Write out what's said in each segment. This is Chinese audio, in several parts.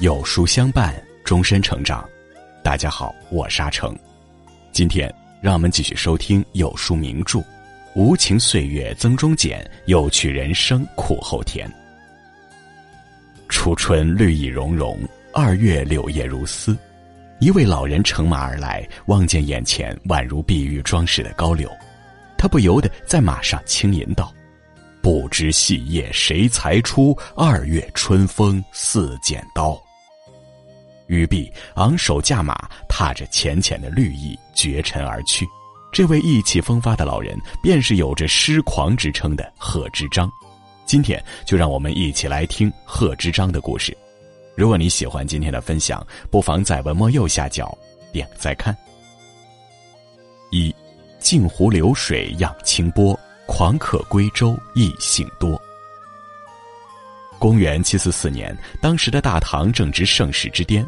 有书相伴，终身成长。大家好，我沙成。今天让我们继续收听有书名著《无情岁月增中减，有趣人生苦后甜》。初春绿意融融，二月柳叶如丝。一位老人乘马而来，望见眼前宛如碧玉装饰的高柳，他不由得在马上轻吟道。不知细叶谁裁出？二月春风似剪刀。玉璧昂首驾马，踏着浅浅的绿意，绝尘而去。这位意气风发的老人，便是有着诗狂之称的贺知章。今天就让我们一起来听贺知章的故事。如果你喜欢今天的分享，不妨在文末右下角点个再看。一，镜湖流水漾清波。狂客归舟亦幸多。公元七四四年，当时的大唐正值盛世之巅，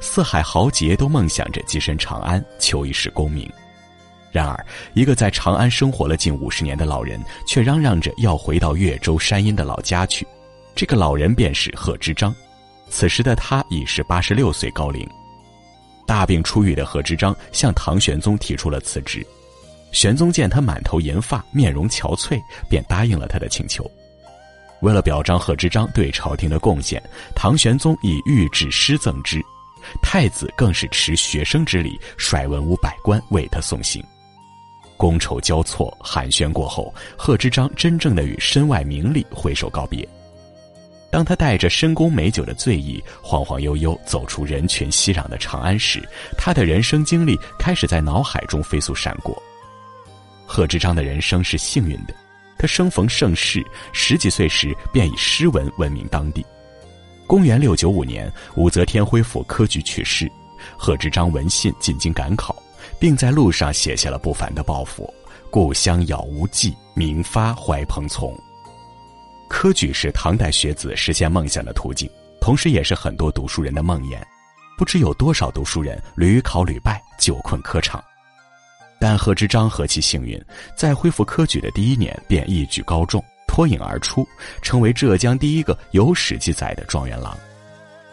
四海豪杰都梦想着跻身长安，求一世功名。然而，一个在长安生活了近五十年的老人，却嚷嚷着要回到越州山阴的老家去。这个老人便是贺知章。此时的他已是八十六岁高龄。大病初愈的贺知章向唐玄宗提出了辞职。玄宗见他满头银发，面容憔悴，便答应了他的请求。为了表彰贺知章对朝廷的贡献，唐玄宗以御制诗赠之，太子更是持学生之礼，率文武百官为他送行。觥筹交错，寒暄过后，贺知章真正的与身外名利挥手告别。当他带着深宫美酒的醉意，晃晃悠悠走出人群熙攘的长安时，他的人生经历开始在脑海中飞速闪过。贺知章的人生是幸运的，他生逢盛世，十几岁时便以诗文闻名当地。公元六九五年，武则天恢复科举去世，贺知章闻信进京赶考，并在路上写下了不凡的抱负：“故乡杳无际，名发怀蓬从。”科举是唐代学子实现梦想的途径，同时也是很多读书人的梦魇。不知有多少读书人屡考屡败，久困科场。但贺知章何其幸运，在恢复科举的第一年便一举高中，脱颖而出，成为浙江第一个有史记载的状元郎。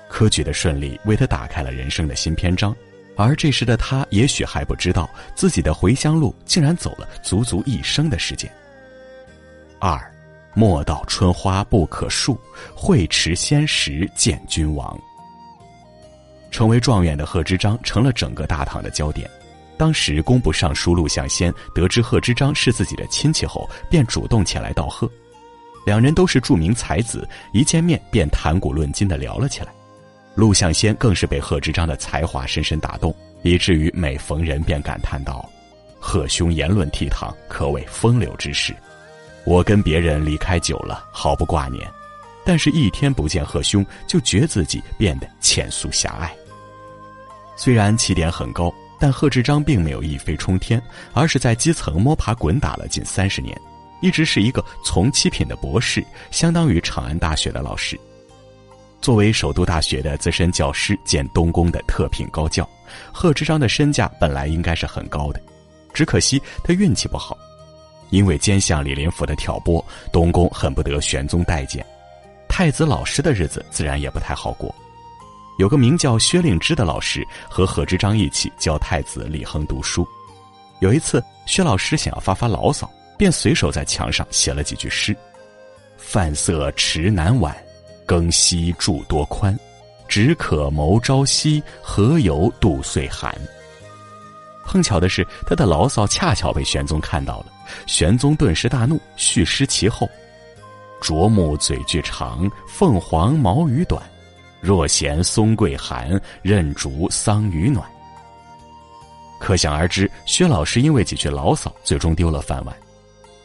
科举的顺利为他打开了人生的新篇章，而这时的他也许还不知道，自己的回乡路竟然走了足足一生的时间。二，莫道春花不可恕，会持仙时见君王。成为状元的贺知章成了整个大唐的焦点。当时工部尚书陆象先得知贺知章是自己的亲戚后，便主动前来道贺。两人都是著名才子，一见面便谈古论今的聊了起来。陆象先更是被贺知章的才华深深打动，以至于每逢人便感叹道：“贺兄言论倜傥，可谓风流之士。我跟别人离开久了，毫不挂念，但是一天不见贺兄，就觉自己变得浅俗狭隘。虽然起点很高。”但贺知章并没有一飞冲天，而是在基层摸爬滚打了近三十年，一直是一个从七品的博士，相当于长安大学的老师。作为首都大学的资深教师兼东宫的特聘高教，贺知章的身价本来应该是很高的，只可惜他运气不好，因为奸相李林甫的挑拨，东宫恨不得玄宗待见，太子老师的日子自然也不太好过。有个名叫薛令之的老师和贺知章一起教太子李亨读书。有一次，薛老师想要发发牢骚，便随手在墙上写了几句诗：“饭色迟难晚，更夕住多宽。只可谋朝夕，何由度岁寒。”碰巧的是，他的牢骚恰巧被玄宗看到了。玄宗顿时大怒，续诗其后：“啄木嘴句长，凤凰毛羽短。”若嫌松桂寒，任竹桑榆暖。可想而知，薛老师因为几句牢骚，最终丢了饭碗。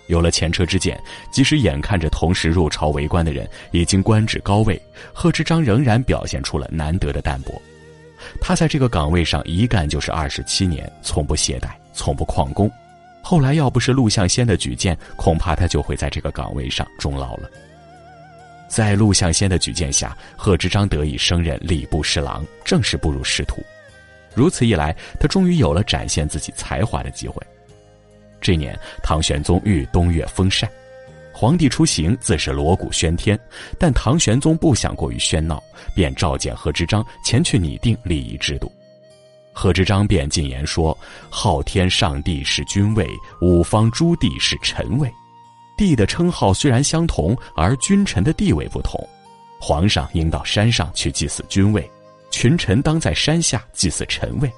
有了前车之鉴，即使眼看着同时入朝为官的人已经官至高位，贺知章仍然表现出了难得的淡泊。他在这个岗位上一干就是二十七年，从不懈怠，从不旷工。后来要不是陆象先的举荐，恐怕他就会在这个岗位上终老了。在陆象先的举荐下，贺知章得以升任礼部侍郎，正式步入仕途。如此一来，他终于有了展现自己才华的机会。这年，唐玄宗欲东岳封禅，皇帝出行自是锣鼓喧天，但唐玄宗不想过于喧闹，便召见贺知章前去拟定礼仪制度。贺知章便进言说：“昊天上帝是君位，五方诸帝是臣位。帝的称号虽然相同，而君臣的地位不同。皇上应到山上去祭祀君位，群臣当在山下祭祀臣位。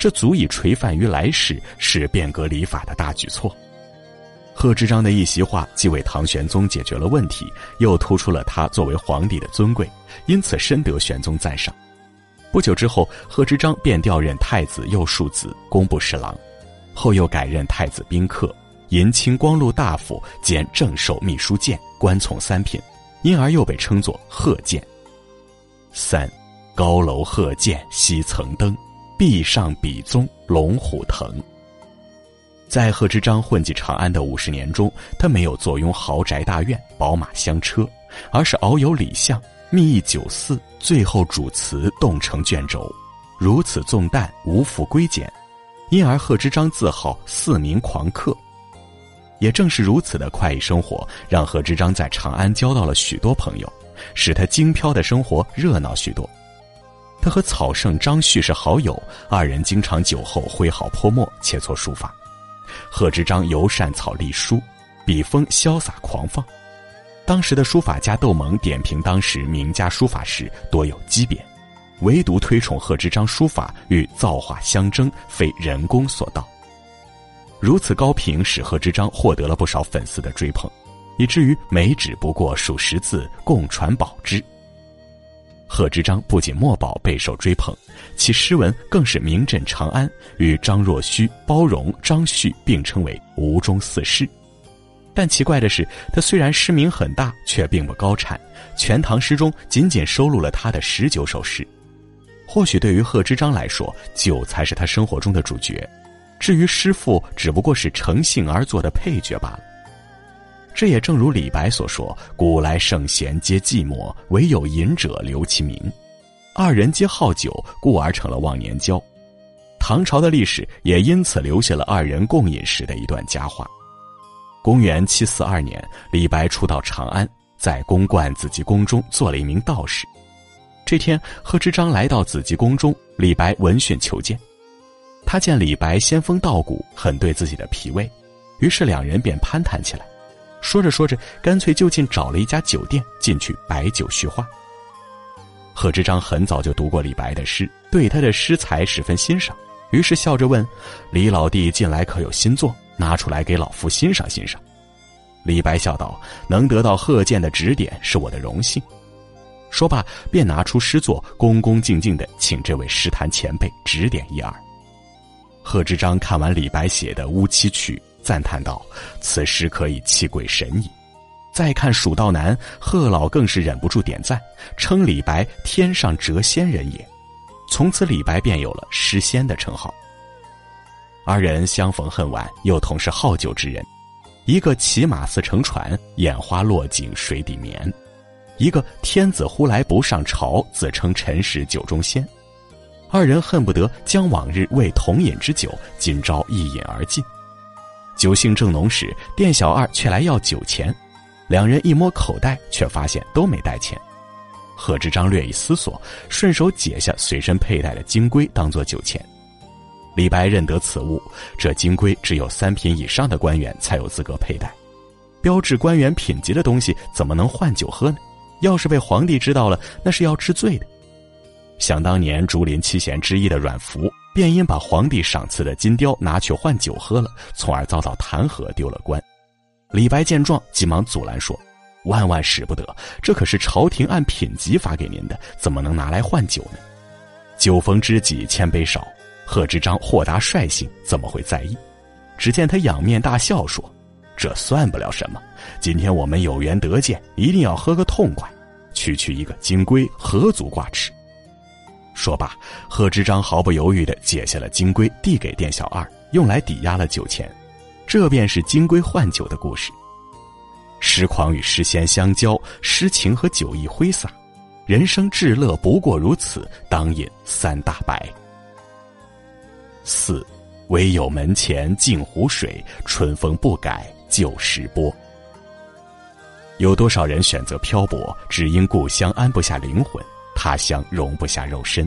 这足以垂范于来世，是变革礼法的大举措。”贺知章的一席话，既为唐玄宗解决了问题，又突出了他作为皇帝的尊贵，因此深得玄宗赞赏。不久之后，贺知章便调任太子右庶子、工部侍郎，后又改任太子宾客、银青光禄大夫兼正授秘书监，官从三品，因而又被称作贺监。三，高楼贺建西层灯，壁上笔宗龙虎腾。在贺知章混迹长安的五十年中，他没有坐拥豪宅大院、宝马香车，而是遨游礼巷。密议酒肆，最后主词冻成卷轴，如此纵淡，无复归简，因而贺知章自号四民狂客。也正是如此的快意生活，让贺知章在长安交到了许多朋友，使他精飘的生活热闹许多。他和草圣张旭是好友，二人经常酒后挥毫泼墨，切磋书法。贺知章尤善草隶书，笔锋潇洒狂放。当时的书法家窦蒙点评当时名家书法时多有畸贬，唯独推崇贺知章书法与造化相争，非人工所到。如此高评使贺知章获得了不少粉丝的追捧，以至于每纸不过数十字，共传宝之。贺知章不仅墨宝备受追捧，其诗文更是名震长安，与张若虚、包容、张旭并称为吴中四诗。但奇怪的是，他虽然诗名很大，却并不高产。全唐诗中仅仅收录了他的十九首诗。或许对于贺知章来说，酒才是他生活中的主角，至于诗赋，只不过是乘兴而作的配角罢了。这也正如李白所说：“古来圣贤皆寂寞，唯有饮者留其名。”二人皆好酒，故而成了忘年交。唐朝的历史也因此留下了二人共饮时的一段佳话。公元七四二年，李白初到长安，在宫观紫极宫中做了一名道士。这天，贺知章来到紫极宫中，李白闻讯求见。他见李白仙风道骨，很对自己的脾胃，于是两人便攀谈起来。说着说着，干脆就近找了一家酒店，进去摆酒叙话。贺知章很早就读过李白的诗，对他的诗才十分欣赏，于是笑着问：“李老弟近来可有新作？”拿出来给老夫欣赏欣赏。李白笑道：“能得到贺建的指点，是我的荣幸。”说罢，便拿出诗作，恭恭敬敬的请这位诗坛前辈指点一二。贺知章看完李白写的《乌栖曲》，赞叹道：“此诗可以泣鬼神矣。”再看《蜀道难》，贺老更是忍不住点赞，称李白“天上谪仙人也”。从此，李白便有了诗仙的称号。二人相逢恨晚，又同是好酒之人，一个骑马似乘船，眼花落井水底眠；一个天子呼来不上朝，自称臣是酒中仙。二人恨不得将往日未同饮之酒，今朝一饮而尽。酒兴正浓时，店小二却来要酒钱，两人一摸口袋，却发现都没带钱。贺知章略一思索，顺手解下随身佩戴的金龟，当做酒钱。李白认得此物，这金龟只有三品以上的官员才有资格佩戴，标志官员品级的东西怎么能换酒喝呢？要是被皇帝知道了，那是要治罪的。想当年，竹林七贤之一的阮福，便因把皇帝赏赐的金雕拿去换酒喝了，从而遭到弹劾，丢了官。李白见状，急忙阻拦说：“万万使不得，这可是朝廷按品级发给您的，怎么能拿来换酒呢？酒逢知己千杯少。”贺知章豁达率性，怎么会在意？只见他仰面大笑说：“这算不了什么。今天我们有缘得见，一定要喝个痛快。区区一个金龟，何足挂齿？”说罢，贺知章毫不犹豫地解下了金龟，递给店小二，用来抵押了酒钱。这便是金龟换酒的故事。诗狂与诗仙相交，诗情和酒意挥洒，人生至乐不过如此，当饮三大白。四，唯有门前镜湖水，春风不改旧时波。有多少人选择漂泊，只因故乡安不下灵魂，他乡容不下肉身？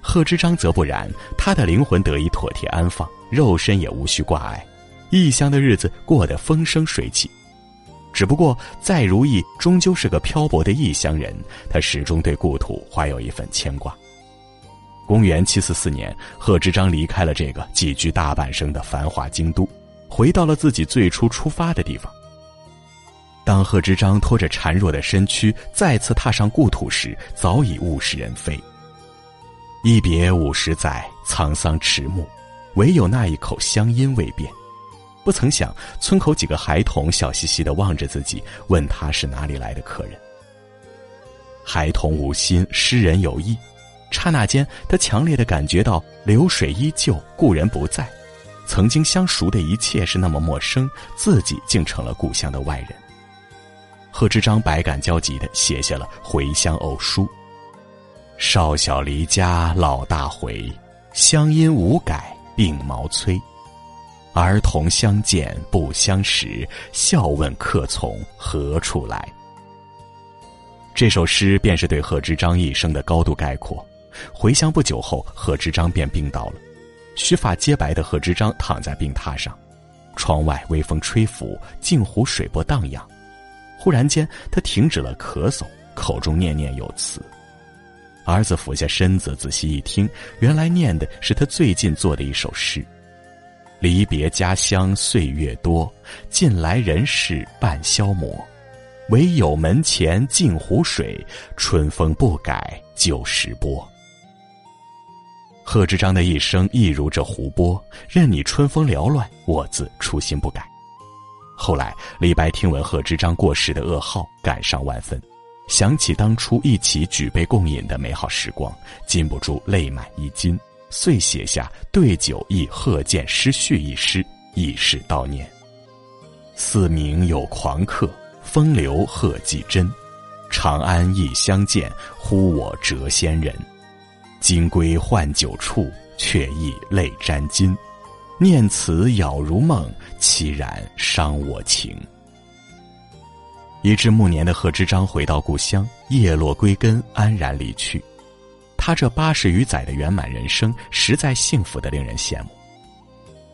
贺知章则不然，他的灵魂得以妥帖安放，肉身也无需挂碍，异乡的日子过得风生水起。只不过再如意，终究是个漂泊的异乡人，他始终对故土怀有一份牵挂。公元七四四年，贺知章离开了这个寄居大半生的繁华京都，回到了自己最初出发的地方。当贺知章拖着孱弱的身躯再次踏上故土时，早已物是人非。一别五十载，沧桑迟暮，唯有那一口乡音未变。不曾想，村口几个孩童笑嘻嘻的望着自己，问他是哪里来的客人。孩童无心，诗人有意。刹那间，他强烈的感觉到流水依旧，故人不在。曾经相熟的一切是那么陌生，自己竟成了故乡的外人。贺知章百感交集的写下了《回乡偶书》。少小离家老大回，乡音无改鬓毛衰。儿童相见不相识，笑问客从何处来。这首诗便是对贺知章一生的高度概括。回乡不久后，贺知章便病倒了。须发皆白的贺知章躺在病榻上，窗外微风吹拂，镜湖水波荡漾。忽然间，他停止了咳嗽，口中念念有词。儿子俯下身子，仔细一听，原来念的是他最近做的一首诗：“离别家乡岁月多，近来人事半消磨。唯有门前镜湖水，春风不改旧时波。”贺知章的一生亦如这湖波，任你春风缭乱，我自初心不改。后来，李白听闻贺知章过世的噩耗，感伤万分。想起当初一起举杯共饮的美好时光，禁不住泪满衣襟，遂写下《对酒忆贺见诗序》一诗，以示悼念。四明有狂客，风流贺季真。长安亦相见，呼我谪仙人。金龟换酒处，却忆泪沾襟。念此杳如梦，凄然伤我情。已至暮年的贺知章回到故乡，叶落归根，安然离去。他这八十余载的圆满人生，实在幸福的令人羡慕。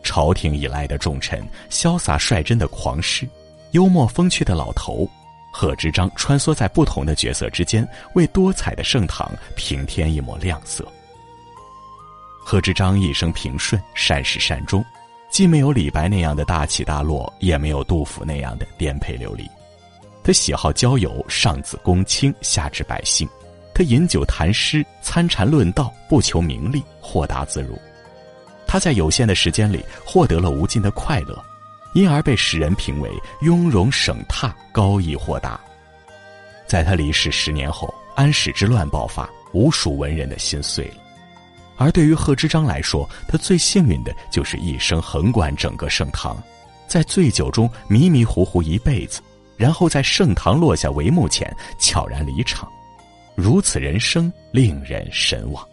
朝廷以来的重臣，潇洒率真的狂士，幽默风趣的老头，贺知章穿梭在不同的角色之间，为多彩的盛唐平添一抹亮色。贺知章一生平顺，善始善终，既没有李白那样的大起大落，也没有杜甫那样的颠沛流离。他喜好交友，上自公卿，下至百姓。他饮酒谈诗，参禅论道，不求名利，豁达自如。他在有限的时间里获得了无尽的快乐，因而被世人评为雍容省榻，高逸豁达。在他离世十年后，安史之乱爆发，无数文人的心碎了。而对于贺知章来说，他最幸运的就是一生横贯整个盛唐，在醉酒中迷迷糊糊一辈子。然后在盛唐落下帷幕前悄然离场，如此人生令人神往。